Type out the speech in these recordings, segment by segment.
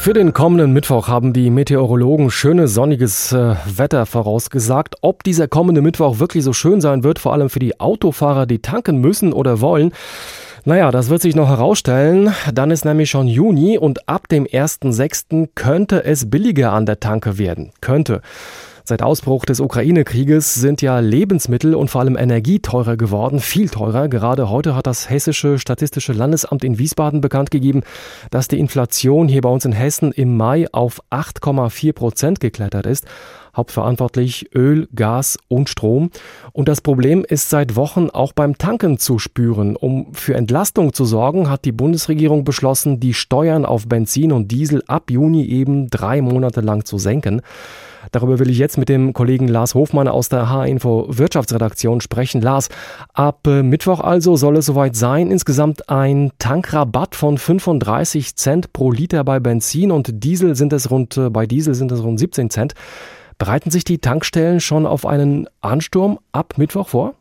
Für den kommenden Mittwoch haben die Meteorologen schönes sonniges äh, Wetter vorausgesagt. Ob dieser kommende Mittwoch wirklich so schön sein wird, vor allem für die Autofahrer, die tanken müssen oder wollen, naja, das wird sich noch herausstellen. Dann ist nämlich schon Juni und ab dem 1.6. könnte es billiger an der Tanke werden. Könnte. Seit Ausbruch des Ukraine-Krieges sind ja Lebensmittel und vor allem Energie teurer geworden, viel teurer. Gerade heute hat das Hessische Statistische Landesamt in Wiesbaden bekannt gegeben, dass die Inflation hier bei uns in Hessen im Mai auf 8,4 Prozent geklettert ist. Hauptverantwortlich Öl, Gas und Strom. Und das Problem ist seit Wochen auch beim Tanken zu spüren. Um für Entlastung zu sorgen, hat die Bundesregierung beschlossen, die Steuern auf Benzin und Diesel ab Juni eben drei Monate lang zu senken. Darüber will ich jetzt mit dem Kollegen Lars Hofmann aus der H-Info Wirtschaftsredaktion sprechen. Lars, ab äh, Mittwoch also soll es soweit sein. Insgesamt ein Tankrabatt von 35 Cent pro Liter bei Benzin und Diesel sind es rund, äh, bei Diesel sind es rund 17 Cent. Bereiten sich die Tankstellen schon auf einen Ansturm ab Mittwoch vor?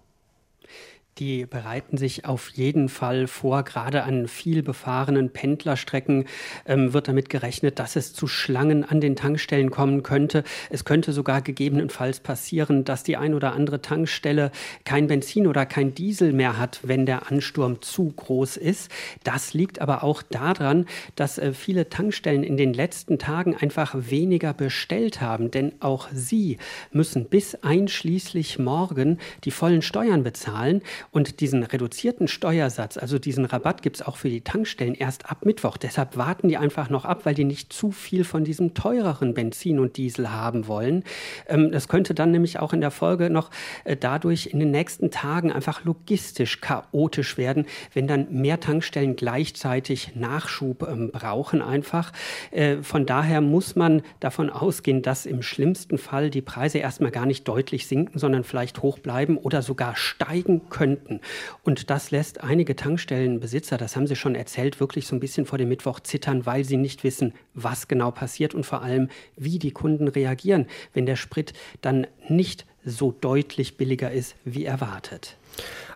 Die bereiten sich auf jeden Fall vor. Gerade an viel befahrenen Pendlerstrecken ähm, wird damit gerechnet, dass es zu Schlangen an den Tankstellen kommen könnte. Es könnte sogar gegebenenfalls passieren, dass die ein oder andere Tankstelle kein Benzin oder kein Diesel mehr hat, wenn der Ansturm zu groß ist. Das liegt aber auch daran, dass äh, viele Tankstellen in den letzten Tagen einfach weniger bestellt haben, denn auch sie müssen bis einschließlich morgen die vollen Steuern bezahlen. Und diesen reduzierten Steuersatz, also diesen Rabatt gibt es auch für die Tankstellen erst ab Mittwoch. Deshalb warten die einfach noch ab, weil die nicht zu viel von diesem teureren Benzin und Diesel haben wollen. Ähm, das könnte dann nämlich auch in der Folge noch äh, dadurch in den nächsten Tagen einfach logistisch chaotisch werden, wenn dann mehr Tankstellen gleichzeitig Nachschub ähm, brauchen einfach. Äh, von daher muss man davon ausgehen, dass im schlimmsten Fall die Preise erstmal gar nicht deutlich sinken, sondern vielleicht hoch bleiben oder sogar steigen könnten könnten. Und das lässt einige Tankstellenbesitzer, das haben sie schon erzählt, wirklich so ein bisschen vor dem Mittwoch zittern, weil sie nicht wissen, was genau passiert und vor allem, wie die Kunden reagieren, wenn der Sprit dann nicht so deutlich billiger ist, wie erwartet.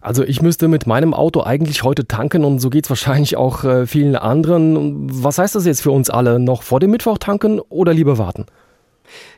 Also ich müsste mit meinem Auto eigentlich heute tanken und so geht es wahrscheinlich auch äh, vielen anderen. Was heißt das jetzt für uns alle? Noch vor dem Mittwoch tanken oder lieber warten?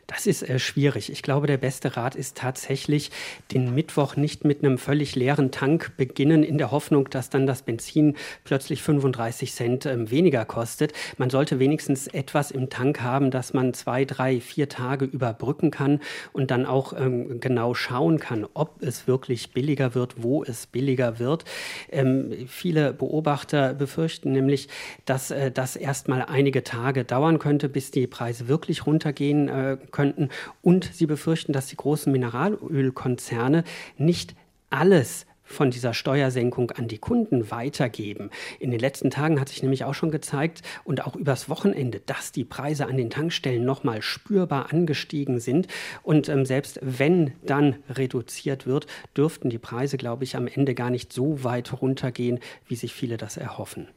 Das ist äh, schwierig. Ich glaube, der beste Rat ist tatsächlich, den Mittwoch nicht mit einem völlig leeren Tank beginnen, in der Hoffnung, dass dann das Benzin plötzlich 35 Cent äh, weniger kostet. Man sollte wenigstens etwas im Tank haben, dass man zwei, drei, vier Tage überbrücken kann und dann auch ähm, genau schauen kann, ob es wirklich billiger wird, wo es billiger wird. Ähm, viele Beobachter befürchten nämlich, dass äh, das erstmal einige Tage dauern könnte, bis die Preise wirklich runtergehen äh, könnten. Und sie befürchten, dass die großen Mineralölkonzerne nicht alles von dieser Steuersenkung an die Kunden weitergeben. In den letzten Tagen hat sich nämlich auch schon gezeigt und auch übers Wochenende, dass die Preise an den Tankstellen nochmal spürbar angestiegen sind. Und ähm, selbst wenn dann reduziert wird, dürften die Preise, glaube ich, am Ende gar nicht so weit runtergehen, wie sich viele das erhoffen.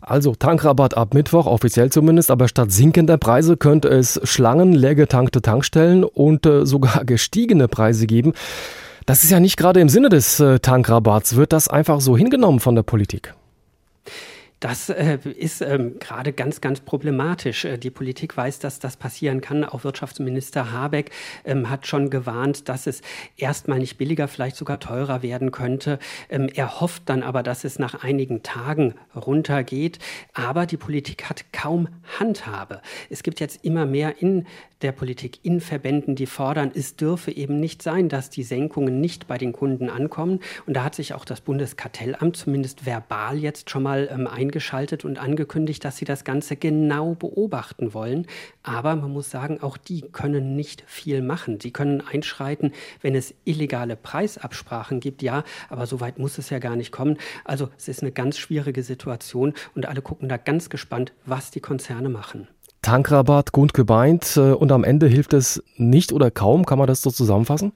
Also Tankrabatt ab Mittwoch, offiziell zumindest, aber statt sinkender Preise könnte es Schlangen, leergetankte Tankstellen und äh, sogar gestiegene Preise geben. Das ist ja nicht gerade im Sinne des äh, Tankrabatts. Wird das einfach so hingenommen von der Politik? Das äh, ist ähm, gerade ganz, ganz problematisch. Äh, die Politik weiß, dass das passieren kann. Auch Wirtschaftsminister Habeck ähm, hat schon gewarnt, dass es erstmal nicht billiger, vielleicht sogar teurer werden könnte. Ähm, er hofft dann aber, dass es nach einigen Tagen runtergeht. Aber die Politik hat kaum Handhabe. Es gibt jetzt immer mehr in der Politik, in Verbänden, die fordern, es dürfe eben nicht sein, dass die Senkungen nicht bei den Kunden ankommen. Und da hat sich auch das Bundeskartellamt zumindest verbal jetzt schon mal ähm, eingeschaltet und angekündigt, dass sie das Ganze genau beobachten wollen. Aber man muss sagen, auch die können nicht viel machen. Sie können einschreiten, wenn es illegale Preisabsprachen gibt, ja, aber so weit muss es ja gar nicht kommen. Also es ist eine ganz schwierige Situation und alle gucken da ganz gespannt, was die Konzerne machen. Tankrabatt, gut gemeint äh, und am Ende hilft es nicht oder kaum, kann man das so zusammenfassen?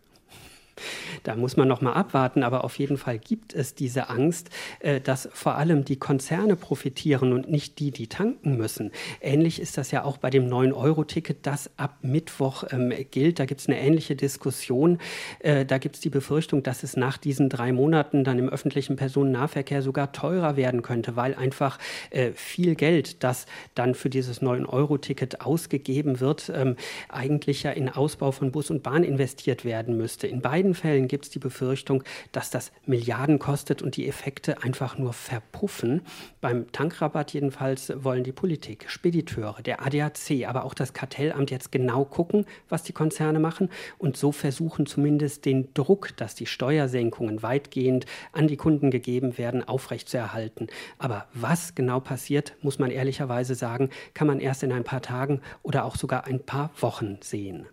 Da muss man noch mal abwarten, aber auf jeden Fall gibt es diese Angst, äh, dass vor allem die Konzerne profitieren und nicht die, die tanken müssen. Ähnlich ist das ja auch bei dem 9-Euro-Ticket, das ab Mittwoch ähm, gilt. Da gibt es eine ähnliche Diskussion. Äh, da gibt es die Befürchtung, dass es nach diesen drei Monaten dann im öffentlichen Personennahverkehr sogar teurer werden könnte, weil einfach äh, viel Geld, das dann für dieses 9-Euro-Ticket ausgegeben wird, ähm, eigentlich ja in Ausbau von Bus und Bahn investiert werden müsste. In beiden Fällen gibt es die Befürchtung, dass das Milliarden kostet und die Effekte einfach nur verpuffen. Beim Tankrabatt jedenfalls wollen die Politik, Spediteure, der ADAC, aber auch das Kartellamt jetzt genau gucken, was die Konzerne machen und so versuchen zumindest den Druck, dass die Steuersenkungen weitgehend an die Kunden gegeben werden, aufrechtzuerhalten. Aber was genau passiert, muss man ehrlicherweise sagen, kann man erst in ein paar Tagen oder auch sogar ein paar Wochen sehen.